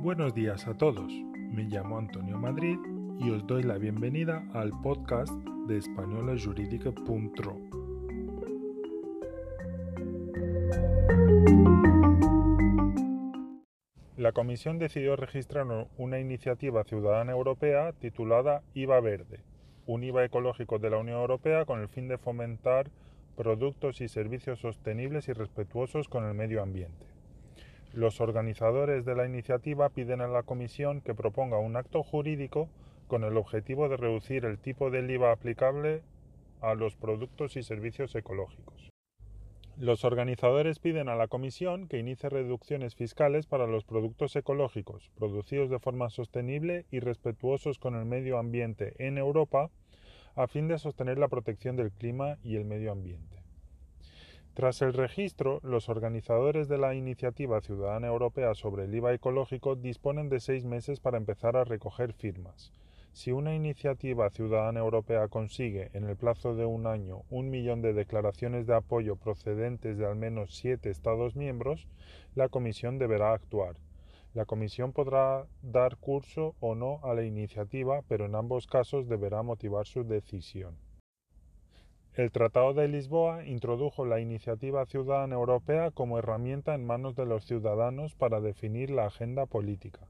Buenos días a todos, me llamo Antonio Madrid y os doy la bienvenida al podcast de españolajurídica.ro. La Comisión decidió registrar una iniciativa ciudadana europea titulada IVA Verde, un IVA ecológico de la Unión Europea con el fin de fomentar productos y servicios sostenibles y respetuosos con el medio ambiente. Los organizadores de la iniciativa piden a la Comisión que proponga un acto jurídico con el objetivo de reducir el tipo del IVA aplicable a los productos y servicios ecológicos. Los organizadores piden a la Comisión que inicie reducciones fiscales para los productos ecológicos, producidos de forma sostenible y respetuosos con el medio ambiente en Europa, a fin de sostener la protección del clima y el medio ambiente. Tras el registro, los organizadores de la Iniciativa Ciudadana Europea sobre el IVA ecológico disponen de seis meses para empezar a recoger firmas. Si una iniciativa ciudadana europea consigue, en el plazo de un año, un millón de declaraciones de apoyo procedentes de al menos siete Estados miembros, la Comisión deberá actuar. La Comisión podrá dar curso o no a la iniciativa, pero en ambos casos deberá motivar su decisión. El Tratado de Lisboa introdujo la iniciativa ciudadana europea como herramienta en manos de los ciudadanos para definir la agenda política.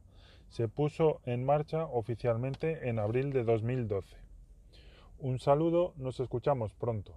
Se puso en marcha oficialmente en abril de 2012. Un saludo, nos escuchamos pronto.